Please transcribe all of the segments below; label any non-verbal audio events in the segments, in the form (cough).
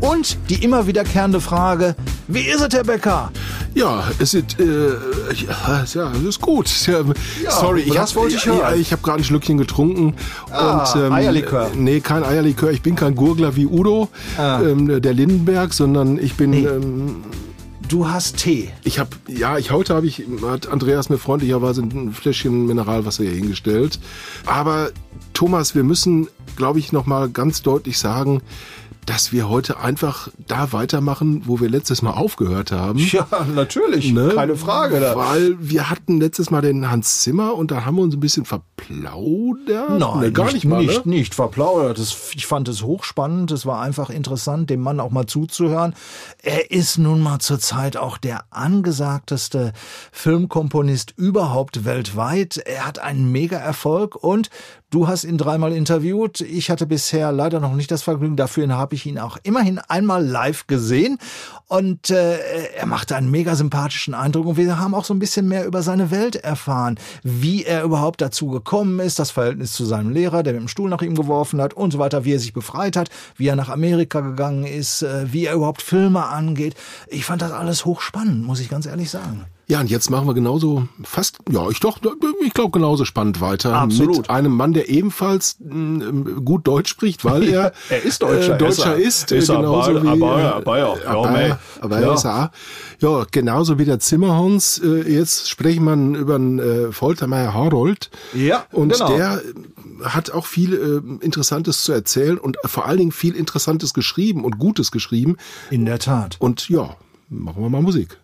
und die immer wiederkehrende Frage, wie ist es, Herr Becker? Ja, es ist, äh, ja, ja, es ist gut. (laughs) Ja, sorry, ich hab, wollte ich ja, ich habe gerade ein Schlückchen getrunken. Ah, und, ähm, Eierlikör. Nee, kein Eierlikör. Ich bin kein Gurgler wie Udo, Ah. ähm, der Lindenberg, sondern ich bin... Nee. Ähm, Du hast Tee. ich habe, ja, ich heute habe ich, hat Andreas mir freundlicherweise ein Fläschchen Mineralwasser hier hingestellt. Aber Thomas, wir müssen, glaube ich, noch mal ganz deutlich sagen, dass wir heute einfach da weitermachen, wo wir letztes Mal aufgehört haben. Ja, natürlich. Ne? Keine Frage. Da. Weil wir hatten letztes Mal den Hans Zimmer und da haben wir uns ein bisschen verplaudert. Nein, Ne, gar nicht, mal. nicht, ne? nicht verplaudert. Das, ich fand es hochspannend. Es war einfach interessant, dem Mann auch mal zuzuhören. Er ist nun mal zurzeit auch der angesagteste Filmkomponist überhaupt weltweit. Er hat einen Mega-Erfolg und du hast ihn dreimal interviewt. Ich hatte bisher leider noch nicht das Vergnügen. Dafür habe ich ihn auch immerhin einmal live gesehen und äh, er machte einen mega sympathischen Eindruck und wir haben auch so ein bisschen mehr über seine Welt erfahren, wie er überhaupt dazu gekommen ist, das Verhältnis zu seinem Lehrer, der mit dem Stuhl nach ihm geworfen hat und so weiter, wie er sich befreit hat, wie er nach Amerika gegangen ist, äh, wie er überhaupt Filme angeht. Ich fand das alles hochspannend, muss ich ganz ehrlich sagen. Ja, und jetzt machen wir genauso fast, ja, ich doch, ich glaube genauso spannend weiter. Absolut. Mit einem Mann, der ebenfalls mm, gut Deutsch spricht, weil er, (laughs) Er ist Deutscher, äh, Deutscher ist ist. er. Ist genauso aber- wie, aber- äh, aber ja, ja, aber, mei. aber Ja. ist er. Ja, genauso wie der Zimmerhans. Äh, Jetzt sprechen wir über den äh, Foltermeier Harold. Ja, Und genau. der äh, hat auch viel äh, Interessantes zu erzählen und vor allen Dingen viel Interessantes geschrieben und Gutes geschrieben. In der Tat. Und ja, machen wir mal Musik.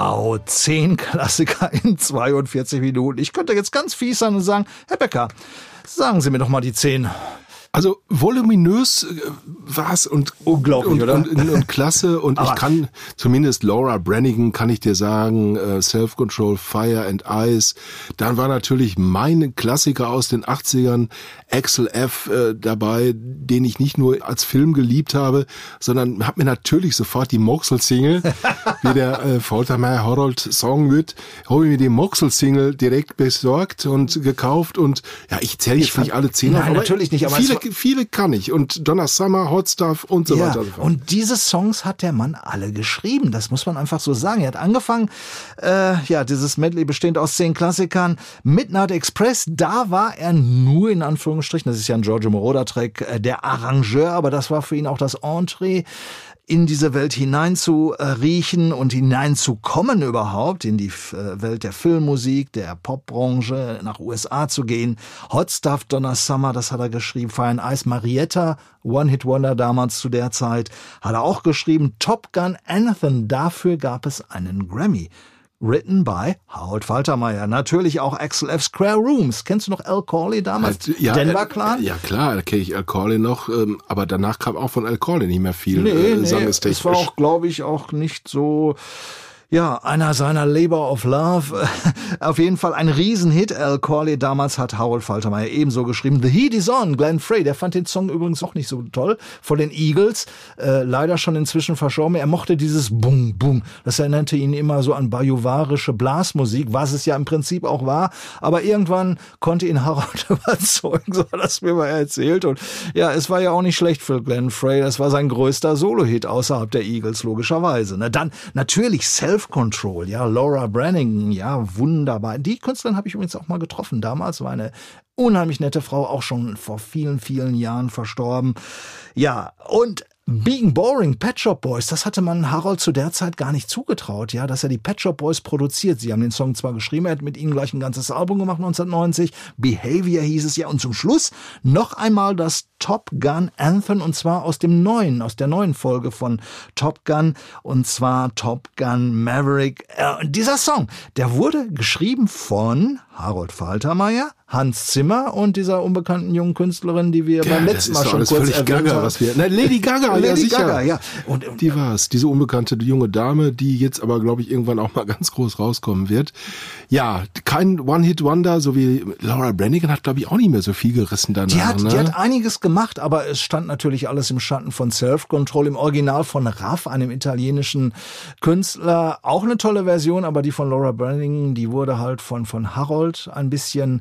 Wow, zehn Klassiker in 42 Minuten. Ich könnte jetzt ganz fies sein und sagen, Herr Becker, sagen Sie mir doch mal die zehn. Also voluminös äh, war's und Unglaublich, und, oder? Und, und, und klasse und ich kann zumindest Laura Brannigan kann ich dir sagen, äh, Self Control, Fire and Ice. Dann war natürlich mein Klassiker aus den 80ern Axel F äh, dabei, den ich nicht nur als Film geliebt habe, sondern habe mir natürlich sofort die Moxel Single, (laughs) wie der äh, Foltermeier Harold Song wird, habe ich mir die Moxel Single direkt besorgt und gekauft und ja, ich zähle jetzt fand- nicht alle zehn Nein, natürlich nicht, aber es viele war- viele kann ich. Und Donna Summer, Hot Stuff und so ja, weiter. und diese Songs hat der Mann alle geschrieben. Das muss man einfach so sagen. Er hat angefangen, äh, ja, dieses Medley bestehend aus zehn Klassikern. Midnight Express, da war er nur in Anführungsstrichen, das ist ja ein Giorgio Moroder-Track, äh, der Arrangeur, aber das war für ihn auch das Entree in diese Welt hinein zu äh, riechen und hineinzukommen überhaupt, in die äh, Welt der Filmmusik, der Popbranche, nach USA zu gehen. Hot Stuff, Donna Summer, das hat er geschrieben. And Ice, Marietta, One Hit Wonder damals zu der Zeit, hat er auch geschrieben. Top Gun Anthem, dafür gab es einen Grammy. Written by Harold Faltermeier. Natürlich auch Axel F. Square Rooms. Kennst du noch Al Corley damals? Halt, ja, Denver äh, Clan? Ja klar, da kenne ich Al Corley noch, ähm, aber danach kam auch von Al Corley nicht mehr viel Nee, äh, nee, es war auch, glaube ich, auch nicht so Ja, einer seiner Labor of Love. (laughs) Auf jeden Fall ein Riesenhit. Al Corley damals hat Harold Faltermeier ebenso geschrieben. The Heat is on. Glenn Frey, der fand den Song übrigens auch nicht so toll. Von den Eagles. Äh, leider schon inzwischen verschoben. Er mochte dieses Bum, Bum. Das erinnerte ihn immer so an bajuwarische Blasmusik, was es ja im Prinzip auch war. Aber irgendwann konnte ihn Harold (laughs) überzeugen, so hat er es mir mal erzählt. Und ja, es war ja auch nicht schlecht für Glenn Frey. Das war sein größter Solo-Hit außerhalb der Eagles, logischerweise. Ne? Dann natürlich Self Self-Control, ja, Laura Brannigan, ja, wunderbar. Die Künstlerin habe ich übrigens auch mal getroffen. Damals war eine unheimlich nette Frau, auch schon vor vielen, vielen Jahren verstorben. Ja, und Being Boring, Pet Shop Boys, das hatte man Harold zu der Zeit gar nicht zugetraut, ja, dass er die Pet Shop Boys produziert. Sie haben den Song zwar geschrieben, er hat mit ihnen gleich ein ganzes Album gemacht 1990, Behavior hieß es ja und zum Schluss noch einmal das Top Gun Anthem und zwar aus dem neuen, aus der neuen Folge von Top Gun und zwar Top Gun Maverick. Äh, dieser Song, der wurde geschrieben von Harold Faltermeier, Hans Zimmer und dieser unbekannten jungen Künstlerin, die wir ja, beim letzten Mal schon kurz erwähnt Gaga, haben. Was wir, nein, Lady Gaga, (laughs) Lady ja sicher. Gaga, ja. Und, und die war's, diese unbekannte junge Dame, die jetzt aber, glaube ich, irgendwann auch mal (laughs) ganz groß rauskommen wird. Ja, kein One-Hit-Wonder, so wie Laura Branigan hat, glaube ich, auch nicht mehr so viel gerissen danach. die hat, ne? die hat einiges gemacht, aber es stand natürlich alles im Schatten von Self-Control, im Original von Raff, einem italienischen Künstler. Auch eine tolle Version, aber die von Laura Branigan, die wurde halt von, von Harold ein bisschen,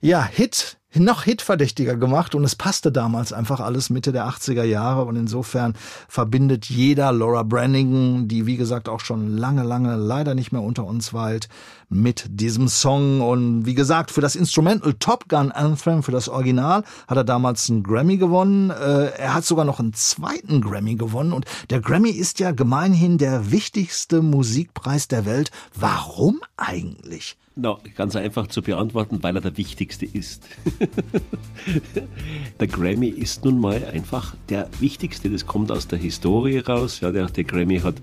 ja, Hit noch hitverdächtiger gemacht und es passte damals einfach alles Mitte der 80er Jahre und insofern verbindet jeder Laura Brannigan, die wie gesagt auch schon lange, lange leider nicht mehr unter uns weilt, mit diesem Song und wie gesagt für das Instrumental Top Gun Anthem, für das Original, hat er damals einen Grammy gewonnen. Äh, er hat sogar noch einen zweiten Grammy gewonnen und der Grammy ist ja gemeinhin der wichtigste Musikpreis der Welt. Warum eigentlich? No, ganz einfach zu beantworten, weil er der wichtigste ist. (laughs) der Grammy ist nun mal einfach der wichtigste. Das kommt aus der Historie raus. Ja, der, der Grammy hat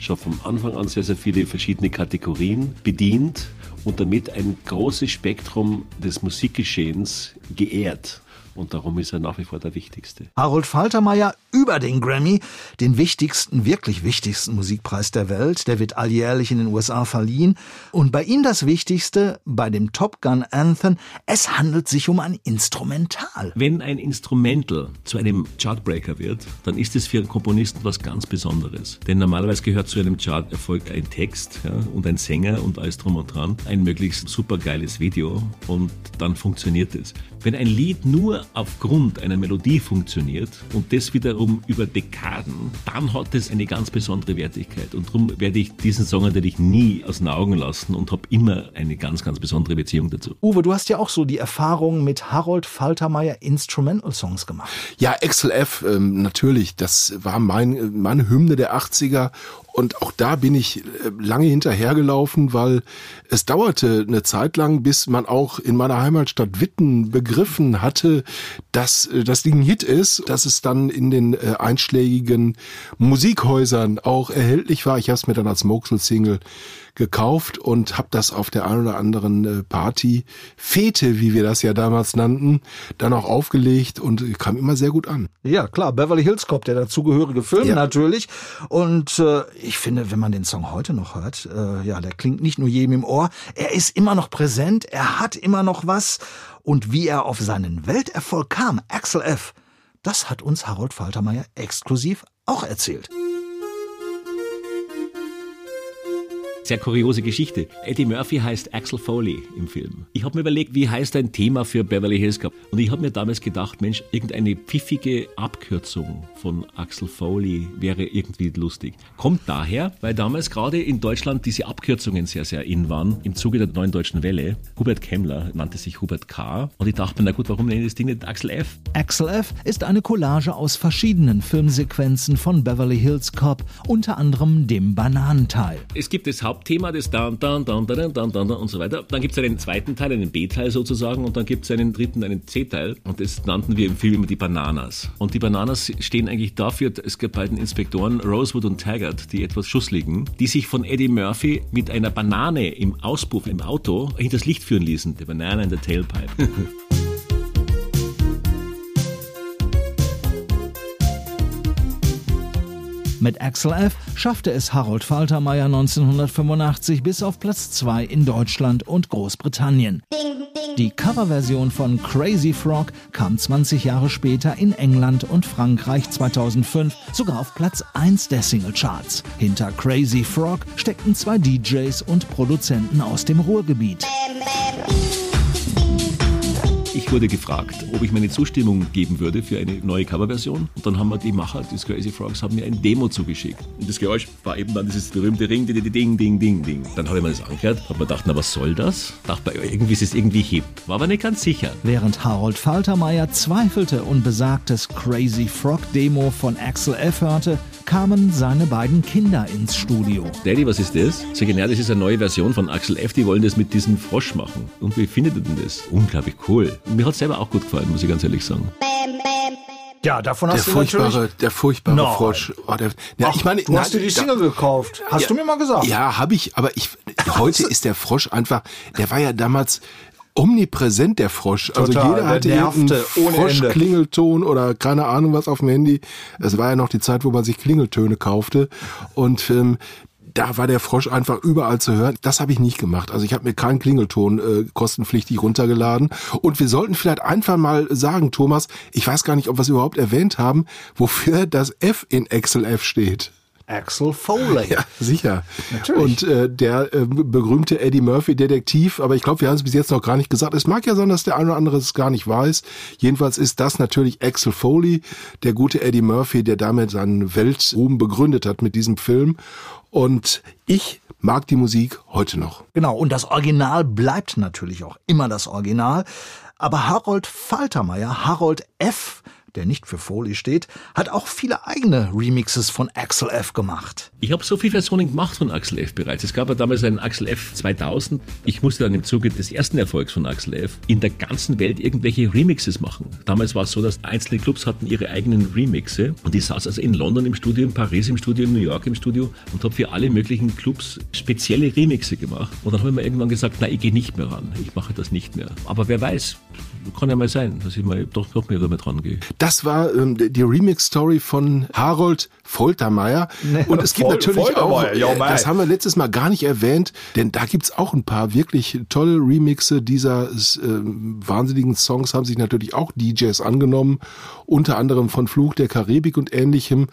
schon vom Anfang an sehr, sehr viele verschiedene Kategorien bedient und damit ein großes Spektrum des Musikgeschehens geehrt. Und darum ist er nach wie vor der wichtigste. Harold Faltermeier über den Grammy, den wichtigsten, wirklich wichtigsten Musikpreis der Welt. Der wird alljährlich in den USA verliehen. Und bei ihm das Wichtigste, bei dem Top Gun Anthem, es handelt sich um ein Instrumental. Wenn ein Instrumental zu einem Chartbreaker wird, dann ist es für einen Komponisten was ganz Besonderes. Denn normalerweise gehört zu einem Charterfolg ein Text ja, und ein Sänger und alles drum und dran, ein möglichst supergeiles Video und dann funktioniert es. Wenn ein Lied nur aufgrund einer Melodie funktioniert und das wiederum über Dekaden, dann hat es eine ganz besondere Wertigkeit. Und darum werde ich diesen Song natürlich nie aus den Augen lassen und habe immer eine ganz, ganz besondere Beziehung dazu. Uwe, du hast ja auch so die Erfahrung mit Harold Faltermeier Instrumental Songs gemacht. Ja, XLF, ähm, natürlich, das war mein, meine Hymne der 80er und auch da bin ich äh, lange hinterhergelaufen, weil es dauerte eine Zeit lang, bis man auch in meiner Heimatstadt Witten begriffen hatte, dass äh, das Ding ein Hit ist, dass es dann in den äh, einschlägigen Musikhäusern auch erhältlich war. Ich habe es mir dann als Moxel-Single gekauft und habe das auf der einen oder anderen äh, Party, Fete, wie wir das ja damals nannten, dann auch aufgelegt und kam immer sehr gut an. Ja, klar, Beverly Hills Cop, der dazugehörige Film Ja. natürlich. Und äh, ich finde, wenn man den Song heute noch hört, äh, ja, der klingt nicht nur jedem im Ohr, er ist immer noch präsent, er hat immer noch was. Und wie er auf seinen Welterfolg kam, Axel F., das hat uns Harold Faltermeier exklusiv auch erzählt. Sehr kuriose Geschichte. Eddie Murphy heißt Axel Foley im Film. Ich habe mir überlegt, wie heißt ein Thema für Beverly Hills Cop? Und ich habe mir damals gedacht, Mensch, irgendeine pfiffige Abkürzung von Axel Foley wäre irgendwie lustig. Kommt daher, weil damals gerade in Deutschland diese Abkürzungen sehr, sehr in waren. Im Zuge der neuen deutschen Welle. Hubert Kemmler nannte sich Hubert K. Und ich dachte mir, na gut, warum nenne ich das Ding nicht Axel F? Axel F. ist eine Collage aus verschiedenen Filmsequenzen von Beverly Hills Cop, unter anderem dem Bananenteil. Es gibt das Hauptthema, das dann, dann, dann, dann, dann, dann, dann und so weiter. Dann gibt es einen zweiten Teil, einen B-Teil sozusagen, und dann gibt es einen dritten, einen C-Teil. Und das nannten wir im Film immer die Bananas. Und die Bananas stehen eigentlich dafür, es gibt beiden Inspektoren, Rosewood und Taggart, die etwas schussligen, die sich von Eddie Murphy mit einer Banane im Auspuff im Auto hinters Licht führen ließen. The Banana in the Tailpipe. (laughs) Mit Axel F. schaffte es Harold Faltermeier 1985 bis auf Platz 2 in Deutschland und Großbritannien. Die Coverversion von Crazy Frog kam 20 Jahre später in England und Frankreich 2005 sogar auf Platz 1 der Singlecharts. Hinter Crazy Frog steckten zwei DJs und Produzenten aus dem Ruhrgebiet. Ich Ich wurde gefragt, ob ich meine Zustimmung geben würde für eine neue Coverversion. Und dann haben wir die Macher des Crazy Frogs haben mir ein Demo zugeschickt. Und das Geräusch war eben dann dieses berühmte Ring, ding, ding, ding, ding. Dann habe ich mir das angehört, habe mir gedacht, na was soll das? Dachte mir, irgendwie ist es irgendwie hip. War aber nicht ganz sicher. Während Harold Faltermeier zweifelte und besagtes Crazy Frog Demo von Axel F. hörte, kamen seine beiden Kinder ins Studio. Daddy, was ist das? Sag ich, ja, das ist eine neue Version von Axel F. Die wollen das mit diesem Frosch machen. Und wie findet ihr denn das? Unglaublich cool. Mir hat es selber auch gut gefallen, muss ich ganz ehrlich sagen. Ja, davon Der hast du furchtbare, natürlich... der furchtbare Nein. Frosch. Oh, der, ja, ich meine, du hast dir die da- Single gekauft. Hast Ja. du mir mal gesagt. Ja, habe ich, aber ich heute (laughs) ist der Frosch einfach, der war ja damals omnipräsent, der Frosch. also Total, jeder der hatte Ende. Frosch-Klingelton oder keine Ahnung was auf dem Handy. Es war ja noch die Zeit, wo man sich Klingeltöne kaufte. Und ähm, da war der Frosch einfach überall zu hören. Das habe ich nicht gemacht. Also ich habe mir keinen Klingelton äh, kostenpflichtig runtergeladen. Und wir sollten vielleicht einfach mal sagen, Thomas, ich weiß gar nicht, ob wir es überhaupt erwähnt haben, wofür das F in Excel F steht. Axel Foley. Ja, sicher. Natürlich. Und äh, der äh, berühmte Eddie Murphy Detektiv, aber ich glaube, wir haben es bis jetzt noch gar nicht gesagt. Es mag ja sein, dass der eine oder andere es gar nicht weiß. Jedenfalls ist das natürlich Axel Foley, der gute Eddie Murphy, der damit seinen Weltruhm begründet hat mit diesem Film. Und ich mag die Musik heute noch. Genau, und das Original bleibt natürlich auch immer das Original. Aber Harold Faltermeier, Harold F., der nicht für Foley steht, hat auch viele eigene Remixes von Axel F. gemacht. Ich habe so viele Versionen gemacht von Axel F. bereits. Es gab ja damals einen Axel F. 2000. Ich musste dann im Zuge des ersten Erfolgs von Axel F. in der ganzen Welt irgendwelche Remixes machen. Damals war es so, dass einzelne Clubs hatten ihre eigenen Remixe und ich saß also in London im Studio, in Paris im Studio, in New York im Studio und habe für alle möglichen Clubs spezielle Remixe gemacht. Und dann habe ich mir irgendwann gesagt, na, ich gehe nicht mehr ran. Ich mache das nicht mehr. Aber wer weiß, kann ja mal sein, dass ich mal doch, doch mehr damit rangehe. Das war ähm, die Remix-Story von Harold Foltermeier. Nee, Und es gibt Fol- natürlich auch, ja, äh, mei. das haben wir letztes Mal gar nicht erwähnt, denn da gibt's auch ein paar wirklich tolle Remixe dieser ähm, wahnsinnigen Songs, haben sich natürlich auch DJs angenommen, unter anderem von Fluch der Karibik und ähnlichem.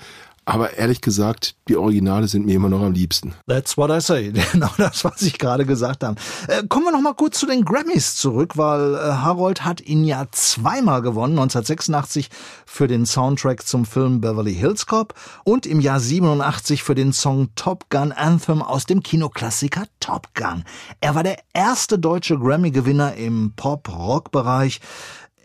Aber ehrlich gesagt, die Originale sind mir immer noch am liebsten. That's what I say. (laughs) Genau das, was ich gerade gesagt habe. Äh, kommen wir noch mal kurz zu den Grammys zurück, weil äh, Harold hat ihn ja zweimal gewonnen. 1986 für den Soundtrack zum Film Beverly Hills Cop und im Jahr 87 für den Song Top Gun Anthem aus dem Kinoklassiker Top Gun. Er war der erste deutsche Grammy-Gewinner im Pop-Rock-Bereich.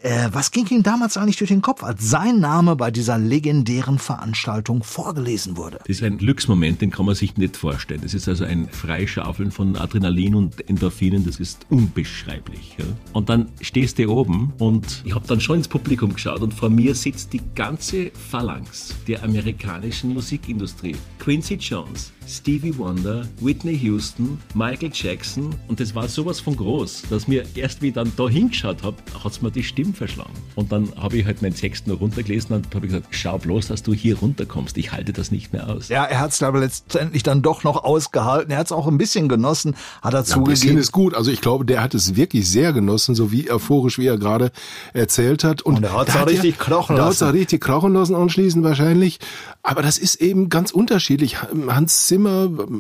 Äh, was ging ihm damals eigentlich durch den Kopf, als sein Name bei dieser legendären Veranstaltung vorgelesen wurde? Das ist ein Glücksmoment, den kann man sich nicht vorstellen. Das ist also ein Freischaufeln von Adrenalin und Endorphinen, das ist unbeschreiblich. Ja. Und dann stehst du oben und ich habe dann schon ins Publikum geschaut und vor mir sitzt die ganze Phalanx der amerikanischen Musikindustrie. Quincy Jones, Stevie Wonder, Whitney Houston, Michael Jackson und das war sowas von groß, dass mir erst wie ich dann da hingeschaut habe, hat's mir die Stimme verschlagen. Und dann habe ich halt meinen Text noch runtergelesen und habe gesagt, schau bloß, dass du hier runterkommst, ich halte das nicht mehr aus. Ja, er hat es aber letztendlich dann doch noch ausgehalten. Er hat es auch ein bisschen genossen, hat er Ein bisschen zugegeben. ist gut. Also ich glaube, der hat es wirklich sehr genossen, so wie euphorisch, wie er gerade erzählt hat. Und er da auch hat richtig krochen Da hat es lassen. auch richtig krochen lassen anschließend wahrscheinlich. Aber das ist eben ganz unterschiedlich. Hans Zimmer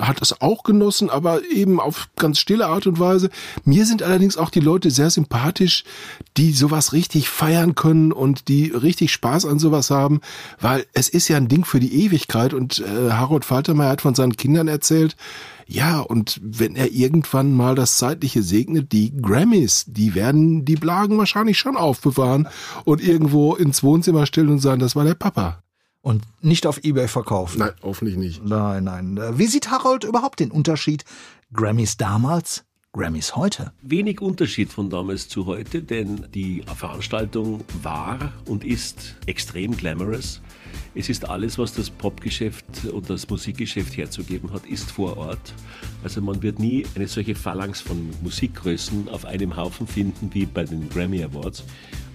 hat es auch genossen, aber eben auf ganz stille Art und Weise. Mir sind allerdings auch die Leute sehr sympathisch, die sowas richtig feiern können und die richtig Spaß an sowas haben, weil es ist ja ein Ding für die Ewigkeit und äh, Harold Faltermeier hat von seinen Kindern erzählt, ja, und wenn er irgendwann mal das Zeitliche segnet, die Grammys, die werden die Blagen wahrscheinlich schon aufbewahren und irgendwo ins Wohnzimmer stellen und sagen, das war der Papa. Und nicht auf Ebay verkaufen. Nein, hoffentlich nicht. Nein, nein. Wie sieht Harold überhaupt den Unterschied Grammys damals, Grammys heute? Wenig Unterschied von damals zu heute, denn die Veranstaltung war und ist extrem glamorous. Es ist alles, was das Popgeschäft und das Musikgeschäft herzugeben hat, ist vor Ort. Also man wird nie eine solche Phalanx von Musikgrößen auf einem Haufen finden wie bei den Grammy Awards.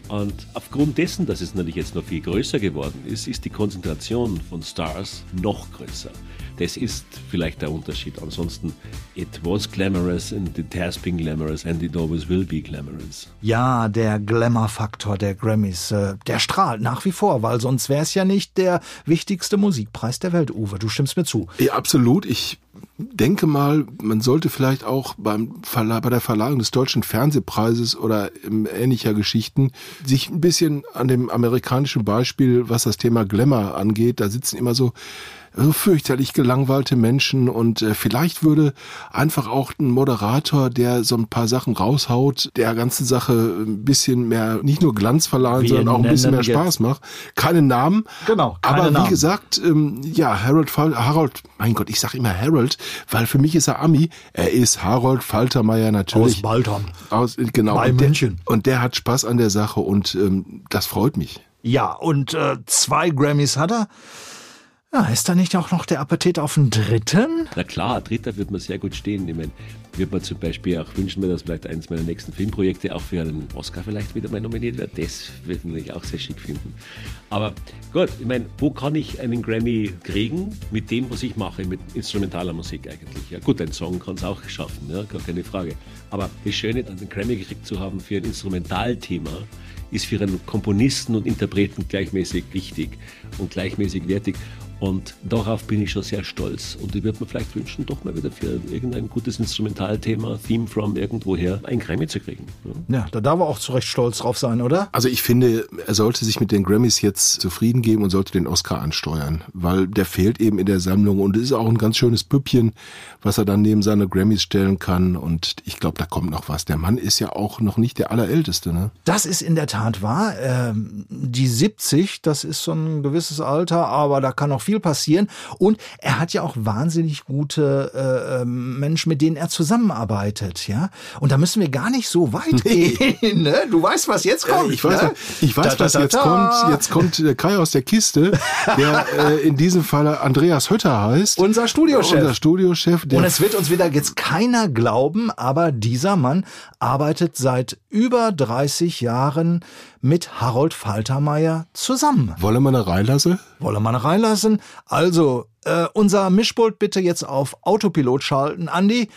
Und aufgrund dessen, dass es natürlich jetzt noch viel größer geworden ist, ist die Konzentration von Stars noch größer. Das ist vielleicht der Unterschied. Ansonsten, it was glamorous and it has been glamorous and it always will be glamorous. Ja, der Glamour-Faktor der Grammys, äh, der strahlt nach wie vor, weil sonst wäre es ja nicht der wichtigste Musikpreis der Welt, Uwe. Du stimmst mir zu. Ja, absolut. Ich denke mal, man sollte vielleicht auch beim Verla bei der Verleihung des Deutschen Fernsehpreises oder ähnlicher Geschichten sich ein bisschen an dem amerikanischen Beispiel, was das Thema Glamour angeht, da sitzen immer so so fürchterlich gelangweilte Menschen und äh, vielleicht würde einfach auch ein Moderator, der so ein paar Sachen raushaut, der ganzen Sache ein bisschen mehr, nicht nur Glanz verleihen, sondern auch ein bisschen mehr Spaß macht. Keine Namen. Genau, keine Aber wie Namen. gesagt, ähm, ja, Harold, Fal Harold, mein Gott, ich sag immer Harold, weil für mich ist er Ami. Er ist Harold Faltermeier natürlich. Aus Baltham. Aus, genau. Bei und der, München. Und der hat Spaß an der Sache und ähm, das freut mich. Ja, und äh, zwei Grammys hat er. Ja, ist da nicht auch noch der Appetit auf den dritten? Na klar, dritter wird man sehr gut stehen. Ich meine, wird man zum Beispiel auch wünschen, dass vielleicht eines meiner nächsten Filmprojekte auch für einen Oscar vielleicht wieder mal nominiert wird. Das würde ich natürlich auch sehr schick finden. Aber gut, ich meine, wo kann ich einen Grammy kriegen mit dem, was ich mache, mit instrumentaler Musik eigentlich? Ja gut, ein Song kann es auch schaffen, ja, gar keine Frage. Aber das Schöne, einen Grammy gekriegt zu haben für ein Instrumentalthema, ist für einen Komponisten und Interpreten gleichmäßig wichtig und gleichmäßig wertig. Und darauf bin ich schon sehr stolz. Und ich würde mir vielleicht wünschen, doch mal wieder für irgendein gutes Instrumentalthema, Theme from irgendwoher, ein Grammy zu kriegen. Ja. Ja, da darf er auch zu Recht stolz drauf sein, oder? Also ich finde, er sollte sich mit den Grammys jetzt zufrieden geben und sollte den Oscar ansteuern, weil der fehlt eben in der Sammlung und ist auch ein ganz schönes Püppchen, was er dann neben seine Grammys stellen kann. Und ich glaube, da kommt noch was. Der Mann ist ja auch noch nicht der Allerälteste, ne? Das ist in der Tat wahr. Ähm, die 70, das ist so ein gewisses Alter, aber da kann noch viel passieren. Und er hat ja auch wahnsinnig gute äh, ähm, Menschen, mit denen er zusammenarbeitet, ja. Und da müssen wir gar nicht so weit (laughs) gehen. Ne? Du weißt, was jetzt kommt. Ich weiß, ne? ich weiß Da, da, was da, jetzt kommt. Jetzt kommt der Kai aus der Kiste, der äh, in diesem Falle Andreas Hötter heißt. Unser Studiochef. Unser Studiochef. Und es wird uns wieder jetzt keiner glauben, aber dieser Mann arbeitet seit über 30 Jahren mit Harold Faltermeier zusammen. Wolle man reinlassen? Wollen wir mal reinlassen? Also, äh, unser Mischpult bitte jetzt auf Autopilot schalten. Andi,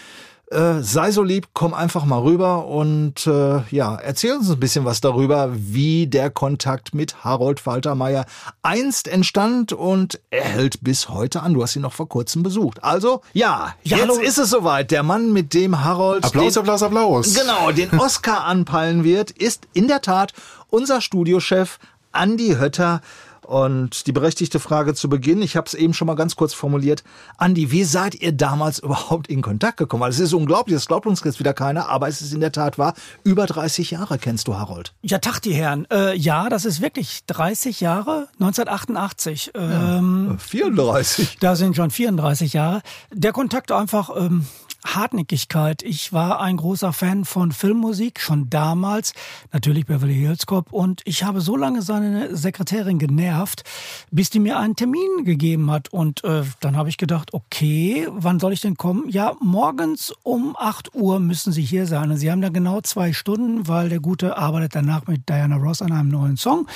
äh, sei so lieb, komm einfach mal rüber und äh, ja, erzähl uns ein bisschen was darüber, wie der Kontakt mit Harold Faltermeier einst entstand und er hält bis heute an. Du hast ihn noch vor kurzem besucht. Also, ja, Ja, jetzt hallo. ist es soweit. Der Mann, mit dem Harold Applaus, den, Applaus, Applaus. Genau, den Oscar anpeilen wird, ist in der Tat unser Studiochef Andi Hötter. Und die berechtigte Frage zu Beginn, ich habe es eben schon mal ganz kurz formuliert. Andi, wie seid ihr damals überhaupt in Kontakt gekommen? Weil es ist unglaublich, das glaubt uns jetzt wieder keiner, aber es ist in der Tat wahr. Über 30 Jahre kennst du Harold. Ja, Tag, die Herren. Äh, ja, das ist wirklich 30 Jahre, 1988. Ähm, 34. Da sind schon 34 Jahre. Der Kontakt einfach ähm, Hartnäckigkeit. Ich war ein großer Fan von Filmmusik, schon damals. Natürlich Beverly Hills Cop. Und ich habe so lange seine Sekretärin genervt, bis die mir einen Termin gegeben hat. Und äh, dann habe ich gedacht, okay, wann soll ich denn kommen? Ja, morgens um 8 Uhr müssen Sie hier sein. Und Sie haben da genau zwei Stunden, weil der Gute arbeitet danach mit Diana Ross an einem neuen Song.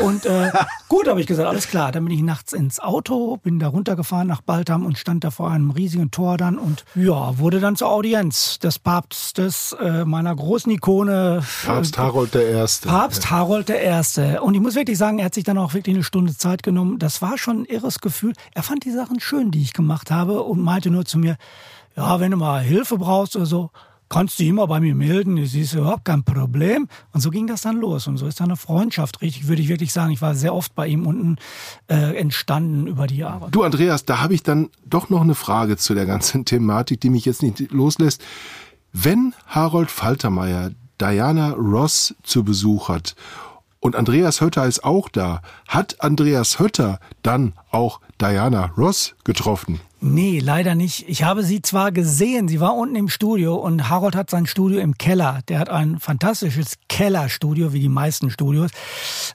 Und äh, (laughs) gut, habe ich gesagt, alles klar. Dann bin ich nachts ins Auto, bin da runtergefahren nach Baltham und stand da vor einem riesigen Tor dann und ja, wurde dann zur Audienz des Papstes, äh, meiner großen Ikone. Papst Harold der Erste. Papst Harold Erste. Und ich muss wirklich sagen, er hat sich dann auch wirklich eine Stunde Zeit genommen. Das war schon ein irres Gefühl. Er fand die Sachen schön, die ich gemacht habe und meinte nur zu mir, ja, wenn du mal Hilfe brauchst oder so, kannst du immer bei mir melden, das ist überhaupt kein Problem. Und so ging das dann los. Und so ist dann eine Freundschaft, richtig, würde ich wirklich sagen. Ich war sehr oft bei ihm unten äh, entstanden über die Jahre. Du, Andreas, da habe ich dann doch noch eine Frage zu der ganzen (laughs) Thematik, die mich jetzt nicht loslässt. Wenn Harold Faltermeier Diana Ross zu Besuch hat und Andreas Hötter ist auch da, hat Andreas Hötter dann auch Diana Ross getroffen? Nee, leider nicht. Ich habe sie zwar gesehen, sie war unten im Studio und Harold hat sein Studio im Keller. Der hat ein fantastisches Kellerstudio, wie die meisten Studios.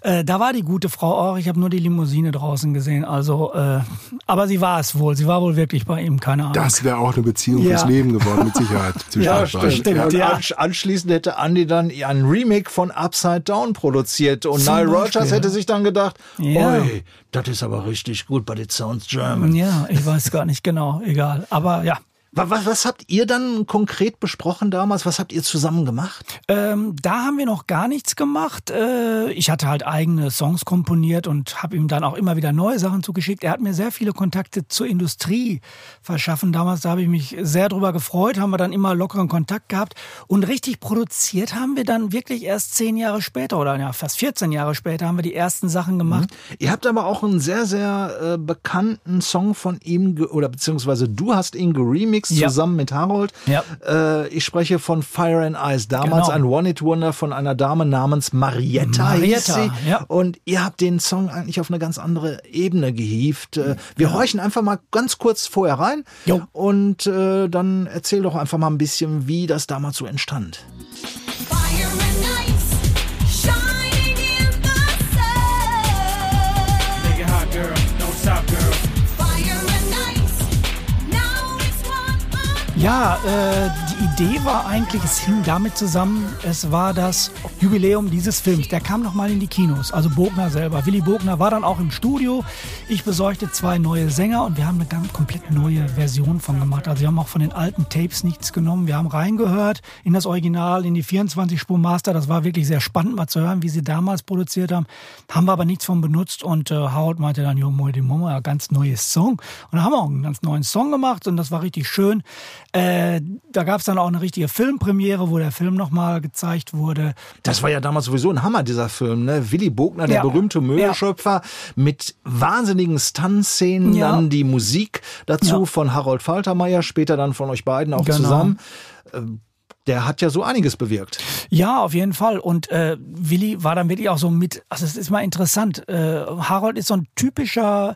Äh, da war die gute Frau auch. Ich habe nur die Limousine draußen gesehen. Also, äh, aber sie war es wohl. Sie war wohl wirklich bei ihm, keine Ahnung. Das wäre auch eine Beziehung Ja. fürs Leben geworden, mit Sicherheit. (laughs) zwischen Ja, stimmt. Ja. ansch- Anschließend hätte Andy dann ein Remake von Upside Down produziert und Zum Nile Beispiel, Rogers hätte sich dann gedacht, Ja. oi, das ist aber richtig gut, but it sounds German. ja, ich weiß gar nicht genau. Egal. Aber ja. Was, was habt ihr dann konkret besprochen damals? Was habt ihr zusammen gemacht? Ähm, da haben wir noch gar nichts gemacht. Äh, ich hatte halt eigene Songs komponiert und habe ihm dann auch immer wieder neue Sachen zugeschickt. Er hat mir sehr viele Kontakte zur Industrie verschaffen. Damals da habe ich mich sehr drüber gefreut, haben wir dann immer lockeren Kontakt gehabt. Und richtig produziert haben wir dann wirklich erst zehn Jahre später oder ja, fast 14 Jahre später haben wir die ersten Sachen gemacht. Mhm. Ihr habt aber auch einen sehr, sehr äh, bekannten Song von ihm, oder beziehungsweise du hast ihn geremixed ja. zusammen mit Harold. Ja. Äh, ich spreche von Fire and Ice, damals genau. ein One-Hit-Wonder von einer Dame namens Marietta. Marietta, ja. Und ihr habt den Song eigentlich auf eine ganz andere Ebene gehievt. Äh, wir ja. horchen einfach mal ganz kurz vorher rein jo. und äh, dann erzähl doch einfach mal ein bisschen, wie das damals so entstand. Ja, äh, die Idee war eigentlich, es hing damit zusammen, es war das Jubiläum dieses Films. Der kam nochmal in die Kinos, also Bogner selber. Willy Bogner war dann auch im Studio. Ich besorgte zwei neue Sänger und wir haben eine ganz komplett neue Version von gemacht. Also wir haben auch von den alten Tapes nichts genommen. Wir haben reingehört in das Original, in die 24-Spur Master. Das war wirklich sehr spannend mal zu hören, wie sie damals produziert haben. Haben wir aber nichts von benutzt und äh, Harold meinte dann, jo, Moe, Momo, ja, ganz neues Song. Und dann haben wir auch einen ganz neuen Song gemacht und das war richtig schön. Äh, da gab es dann auch eine richtige Filmpremiere, wo der Film nochmal gezeigt wurde. Das war ja damals sowieso ein Hammer, dieser Film. Ne? Willy Bogner, der ja. berühmte Möbelschöpfer, ja. mit wahnsinnigen Stunt-Szenen, ja. dann die Musik dazu von Harold Faltermeier, später dann von euch beiden auch genau. zusammen. Der hat ja so einiges bewirkt. Ja, auf jeden Fall. Und äh, Willi war dann wirklich auch so mit, also es ist mal interessant, äh, Harold ist so ein typischer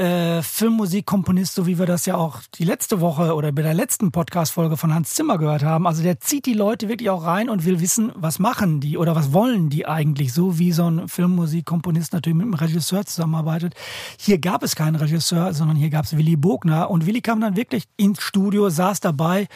äh, Filmmusikkomponist, so wie wir das ja auch die letzte Woche oder bei der letzten Podcast-Folge von Hans Zimmer gehört haben. Also der zieht die Leute wirklich auch rein und will wissen, was machen die oder was wollen die eigentlich, so wie so ein Filmmusikkomponist natürlich mit einem Regisseur zusammenarbeitet. Hier gab es keinen Regisseur, sondern hier gab es Willi Bogner und Willi kam dann wirklich ins Studio, saß dabei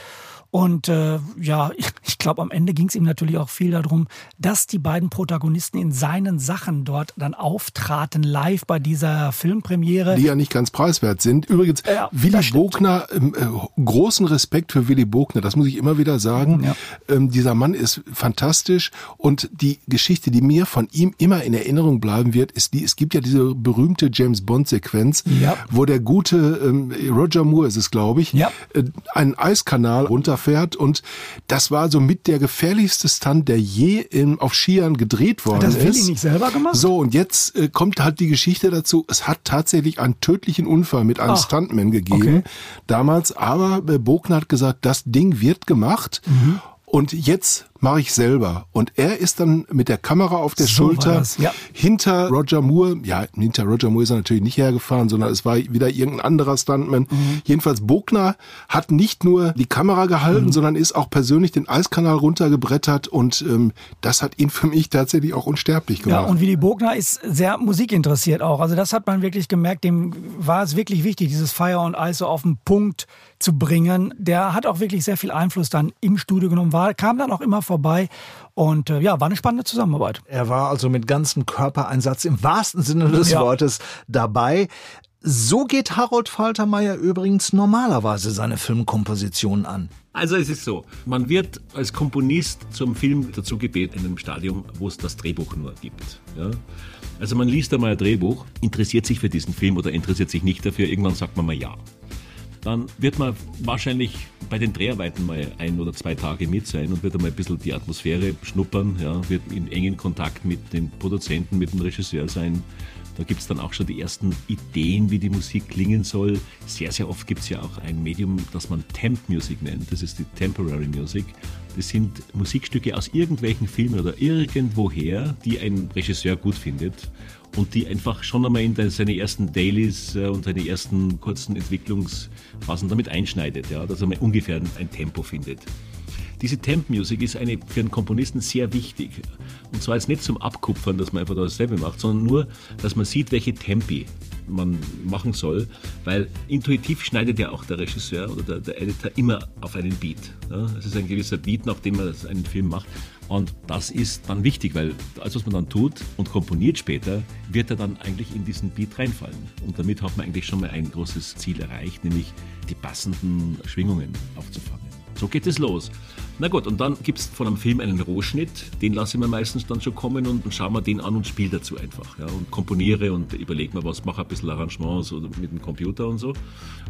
und äh, ja, ich, ich glaube, am Ende ging es ihm natürlich auch viel darum, dass die beiden Protagonisten in seinen Sachen dort dann auftraten, live bei dieser Filmpremiere. Die ja nicht ganz preiswert sind. Übrigens, ja, Willy Bogner, ähm, äh, großen Respekt für Willy Bogner, das muss ich immer wieder sagen. Ja. Ähm, dieser Mann ist fantastisch und die Geschichte, die mir von ihm immer in Erinnerung bleiben wird, ist die, es gibt ja diese berühmte James Bond-Sequenz, ja. wo der gute ähm, Roger Moore ist es, glaube ich, äh, einen Eiskanal runter fährt und das war so mit der gefährlichste Stunt, der je in, auf Skiern gedreht worden ist. Das Willi nicht selber gemacht? So, und jetzt äh, kommt halt die Geschichte dazu, es hat tatsächlich einen tödlichen Unfall mit einem Ach, Stuntman gegeben, okay. damals, aber äh, Bogner hat gesagt, das Ding wird gemacht mhm. Und jetzt mache ich selber. Und er ist dann mit der Kamera auf der so Schulter ja. hinter Roger Moore, ja, hinter Roger Moore ist er natürlich nicht hergefahren, sondern es war wieder irgendein anderer Stuntman. Mhm. Jedenfalls Bogner hat nicht nur die Kamera gehalten, mhm. sondern ist auch persönlich den Eiskanal runtergebrettert und ähm, das hat ihn für mich tatsächlich auch unsterblich gemacht. Ja, und Willy Bogner ist sehr musikinteressiert auch. Also das hat man wirklich gemerkt, dem war es wirklich wichtig, dieses Fire und Eis so auf den Punkt zu bringen. Der hat auch wirklich sehr viel Einfluss dann im Studio genommen, war, kam dann auch immer vor vorbei. Und äh, ja, war eine spannende Zusammenarbeit. Er war also mit ganzem Körpereinsatz im wahrsten Sinne des ja. Wortes dabei. So geht Harold Faltermeier übrigens normalerweise seine Filmkompositionen an. Also es ist so, man wird als Komponist zum Film dazu gebeten in einem Stadium, wo es das Drehbuch nur gibt. Ja? Also man liest einmal ein Drehbuch, interessiert sich für diesen Film oder interessiert sich nicht dafür, irgendwann sagt man mal ja dann wird man wahrscheinlich bei den Dreharbeiten mal ein oder zwei Tage mit sein und wird einmal ein bisschen die Atmosphäre schnuppern, ja, wird in engen Kontakt mit dem Produzenten, mit dem Regisseur sein. Da gibt es dann auch schon die ersten Ideen, wie die Musik klingen soll. Sehr, sehr oft gibt es ja auch ein Medium, das man Temp Music nennt. Das ist die Temporary Music. Das sind Musikstücke aus irgendwelchen Filmen oder irgendwoher, die ein Regisseur gut findet und die einfach schon einmal in seine ersten Dailies äh, und seine ersten kurzen Entwicklungsphasen damit einschneidet, ja, dass er mal ungefähr ein Tempo findet. Diese Temp Music ist eine, für einen Komponisten sehr wichtig. Und zwar jetzt nicht zum Abkupfern, dass man einfach dasselbe macht, sondern nur, dass man sieht, welche Tempi man machen soll, weil intuitiv schneidet ja auch der Regisseur oder der, der Editor immer auf einen Beat. Ja? Es ist ein gewisser Beat, nachdem man einen Film macht. Und das ist dann wichtig, weil alles, was man dann tut und komponiert später, wird er dann eigentlich in diesen Beat reinfallen. Und damit hat man eigentlich schon mal ein großes Ziel erreicht, nämlich die passenden Schwingungen aufzufangen. So geht es los. Na gut, und dann gibt es von einem Film einen Rohschnitt, den lasse ich mir meistens dann schon kommen und, und schaue mir den an und spiele dazu einfach. Ja, und komponiere und überlege mir was, mache ein bisschen Arrangements oder mit dem Computer und so.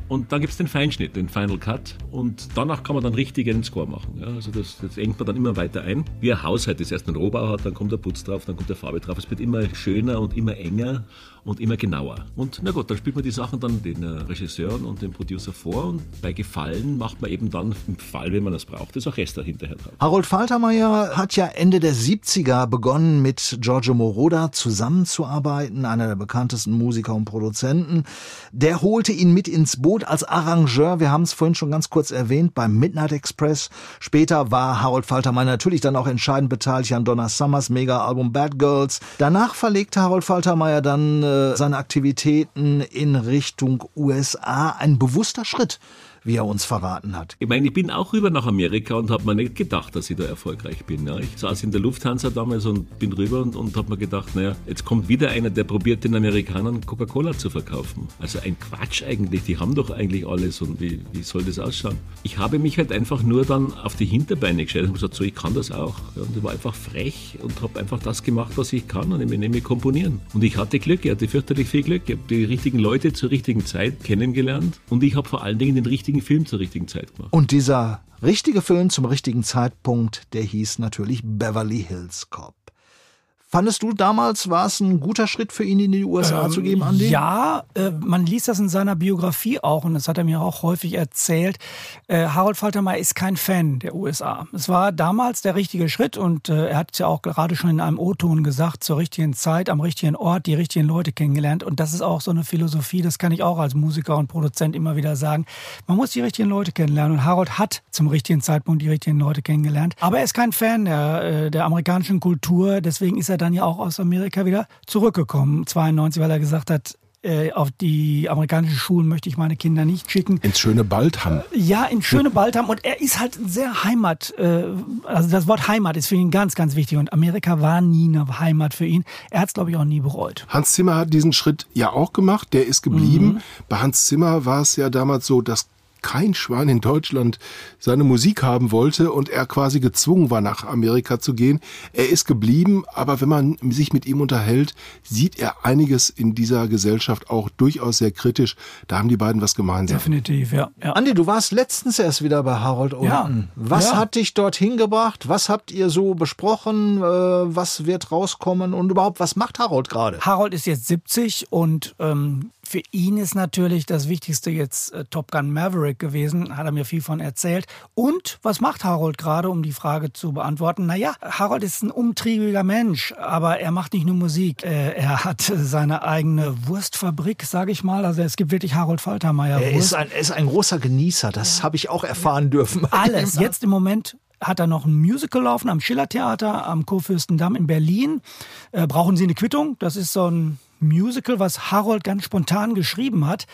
Und dann gibt es den Feinschnitt, den Final Cut und danach kann man dann richtig einen Score machen. Ja, also das, das engt man dann immer weiter ein. Wie ein Haushalt, das erst einen Rohbau hat, dann kommt der Putz drauf, dann kommt der Farbe drauf. Es wird immer schöner und immer enger und immer genauer. Und na gut, dann spielt man die Sachen dann den äh, Regisseuren und dem Producer vor und bei Gefallen macht man eben dann im Fall, wenn man das braucht, das Orchester hinterher drauf. Harold Faltermeier hat ja Ende der 70er begonnen mit Giorgio Moroder zusammenzuarbeiten, einer der bekanntesten Musiker und Produzenten. Der holte ihn mit ins Boot als Arrangeur, wir haben es vorhin schon ganz kurz erwähnt, beim Midnight Express. Später war Harold Faltermeier natürlich dann auch entscheidend beteiligt an Donna Summers Mega-Album Bad Girls. Danach verlegte Harold Faltermeier dann äh, seine Aktivitäten in Richtung USA. Ein bewusster Schritt wie er uns verraten hat. Ich meine, ich bin auch rüber nach Amerika und habe mir nicht gedacht, dass ich da erfolgreich bin. Ja. Ich saß in der Lufthansa damals und bin rüber und, und habe mir gedacht, naja, jetzt kommt wieder einer, der probiert den Amerikanern Coca-Cola zu verkaufen. Also ein Quatsch eigentlich, die haben doch eigentlich alles und wie, wie soll das ausschauen? Ich habe mich halt einfach nur dann auf die Hinterbeine gestellt und gesagt, so, ich kann das auch. Ja, und ich war einfach frech und habe einfach das gemacht, was ich kann und ich nämlich komponieren. Und ich hatte Glück, ich hatte fürchterlich viel Glück. Ich habe die richtigen Leute zur richtigen Zeit kennengelernt und ich habe vor allen Dingen den richtigen richtigen Film zur richtigen Zeit gemacht. Und dieser richtige Film zum richtigen Zeitpunkt, der hieß natürlich Beverly Hills Cop. Fandest du damals, war es ein guter Schritt für ihn in die USA ähm, zu geben, Andi? Ja, äh, man liest das in seiner Biografie auch und das hat er mir auch häufig erzählt. Äh, Harold Faltermeyer ist kein Fan der USA. Es war damals der richtige Schritt und äh, er hat es ja auch gerade schon in einem O-Ton gesagt, zur richtigen Zeit, am richtigen Ort, die richtigen Leute kennengelernt. Und das ist auch so eine Philosophie, das kann ich auch als Musiker und Produzent immer wieder sagen. Man muss die richtigen Leute kennenlernen und Harold hat zum richtigen Zeitpunkt die richtigen Leute kennengelernt. Aber er ist kein Fan der, äh, der amerikanischen Kultur, deswegen ist er dann ja auch aus Amerika wieder zurückgekommen, 92, weil er gesagt hat, äh, auf die amerikanischen Schulen möchte ich meine Kinder nicht schicken. Ins schöne Baltham. Ja, ins schöne Baltham. Und er ist halt sehr Heimat, äh, also das Wort Heimat ist für ihn ganz, ganz wichtig. Und Amerika war nie eine Heimat für ihn. Er hat es, glaube ich, auch nie bereut. Hans Zimmer hat diesen Schritt ja auch gemacht. Der ist geblieben. Mhm. Bei Hans Zimmer war es ja damals so, dass kein Schwein in Deutschland seine Musik haben wollte und er quasi gezwungen war, nach Amerika zu gehen. Er ist geblieben, aber wenn man sich mit ihm unterhält, sieht er einiges in dieser Gesellschaft auch durchaus sehr kritisch. Da haben die beiden was gemeinsam. Definitiv, ja. ja. Andi, du warst letztens erst wieder bei Harold unten. Ja. Was ja. hat dich dorthin gebracht? Was habt ihr so besprochen? Äh, was wird rauskommen? Und überhaupt, was macht Harold gerade? Harold ist jetzt 70 und ähm, für ihn ist natürlich das Wichtigste jetzt äh, Top Gun Maverick gewesen, hat er mir viel von erzählt. Und was macht Harold gerade, um die Frage zu beantworten? Naja, Harold ist ein umtriebiger Mensch, aber er macht nicht nur Musik. Äh, er hat seine eigene Wurstfabrik, sage ich mal. Also es gibt wirklich Harold Faltermeier. Er ist ein, ist ein großer Genießer, das habe ich auch erfahren dürfen. (laughs) Alles. Jetzt im Moment hat er noch ein Musical laufen am Schillertheater am Kurfürstendamm in Berlin. Äh, brauchen Sie eine Quittung? Das ist so ein Musical, was Harold ganz spontan geschrieben hat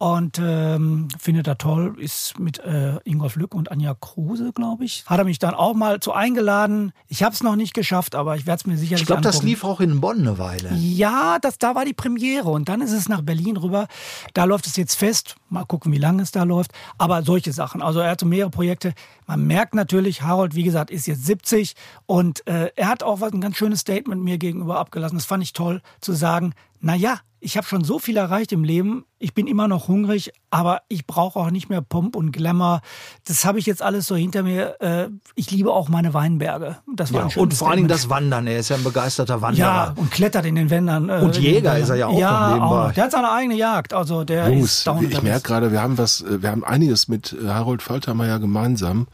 und ähm, findet er toll, ist mit äh, Ingolf Lück und Anja Kruse, glaube ich. Hat er mich dann auch mal zu eingeladen. Ich habe es noch nicht geschafft, aber ich werde es mir sicherlich Ich glaube, das lief auch in Bonn eine Weile. Ja, das, da war die Premiere und dann ist es nach Berlin rüber. Da läuft es jetzt fest. Mal gucken, wie lange es da läuft. Aber solche Sachen. Also er hat so mehrere Projekte. Man merkt natürlich, Harold, wie gesagt, ist jetzt 70 und äh, er hat auch was, ein ganz schönes Statement mir gegenüber abgelassen. Das fand ich toll, zu sagen, na ja, ich habe schon so viel erreicht im Leben. Ich bin immer noch hungrig, aber ich brauche auch nicht mehr Pomp und Glamour. Das habe ich jetzt alles so hinter mir. Äh, ich liebe auch meine Weinberge. Das war ja, und vor allen Dingen das Wandern. Er ist ja ein begeisterter Wanderer. Ja, und klettert in den Wändern. Äh, und Jäger ist er ja auch ja, auch. Der hat seine eigene Jagd. Also der Jungs, ist ich merke gerade, wir haben was, äh, wir haben einiges mit Harold Faltermeier gemeinsam.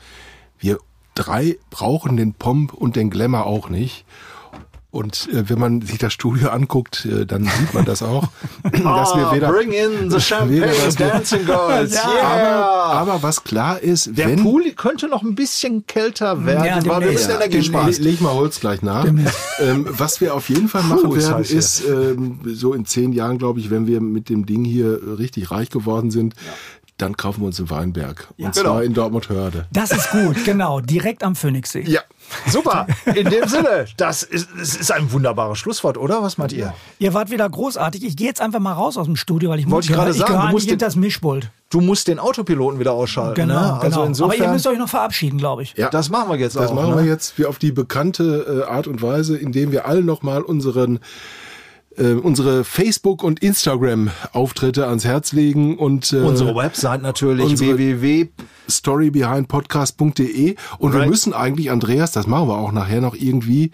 Wir drei brauchen den Pomp und den Glamour auch nicht. Und äh, wenn man sich das Studio anguckt, äh, dann sieht man das auch, (clears throat) dass wir Ah, weder, bring in the (laughs) champagne, weder das- dancing girls. (laughs) yeah. aber, aber was klar ist, Der wenn Pool könnte noch ein bisschen kälter werden, Ja, weil wir müssen Energie Ja, sparen. Leg, leg mal Holz gleich nach. Ähm, was wir auf jeden Fall machen Puh, ist werden, ist ähm, so in zehn Jahren, glaube ich, wenn wir mit dem Ding hier richtig reich geworden sind, dann kaufen wir uns einen Weinberg. Und zwar Genau. in Dortmund-Hörde. Das ist gut, genau. Direkt am Phoenixsee. Ja. Super. In dem Sinne, das ist, es ist ein wunderbares Schlusswort, oder? Was meint ihr? Ihr wart wieder großartig. Ich gehe jetzt einfach mal raus aus dem Studio, weil ich Wollte ich muss gerade ich sagen, gehöre du musst hinter das Mischpult. Du musst den Autopiloten wieder ausschalten. Genau, ne? Also genau. Aber insofern, ihr müsst euch noch verabschieden, glaube ich. Ja. das machen wir jetzt Das auch. machen ne? wir jetzt wie auf die bekannte äh, Art und Weise, indem wir allen nochmal unseren äh, unsere Facebook- und Instagram-Auftritte ans Herz legen und äh, Unsere Website natürlich unsere- www. storybehindpodcast.de und wir Right. müssen eigentlich, Andreas, das machen wir auch nachher noch irgendwie,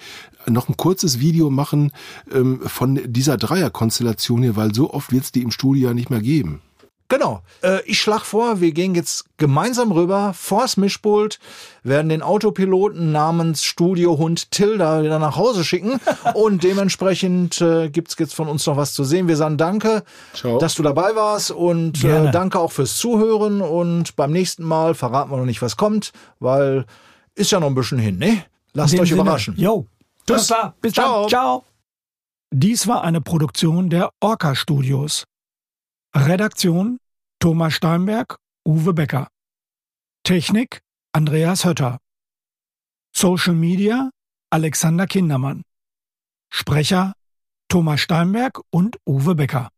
noch ein kurzes Video machen ähm, von dieser Dreierkonstellation hier, weil so oft wird es die im Studio ja nicht mehr geben. Genau. Äh, ich schlage vor, wir gehen jetzt gemeinsam rüber vors Mischpult, werden den Autopiloten namens Studiohund Tilda wieder nach Hause schicken (laughs) und dementsprechend äh, gibt's jetzt von uns noch was zu sehen. Wir sagen danke, Ciao. dass du dabei warst und äh, danke auch fürs Zuhören und beim nächsten Mal verraten wir noch nicht, was kommt, weil ist ja noch ein bisschen hin, ne? Lasst euch Sinne, überraschen. Jo. Tschüss. Bis Ciao. dann. Ciao. Dies war eine Produktion der Orca Studios. Redaktion Thomas Steinberg, Uwe Becker. Technik Andreas Hötter. Social Media Alexander Kindermann. Sprecher Thomas Steinberg und Uwe Becker.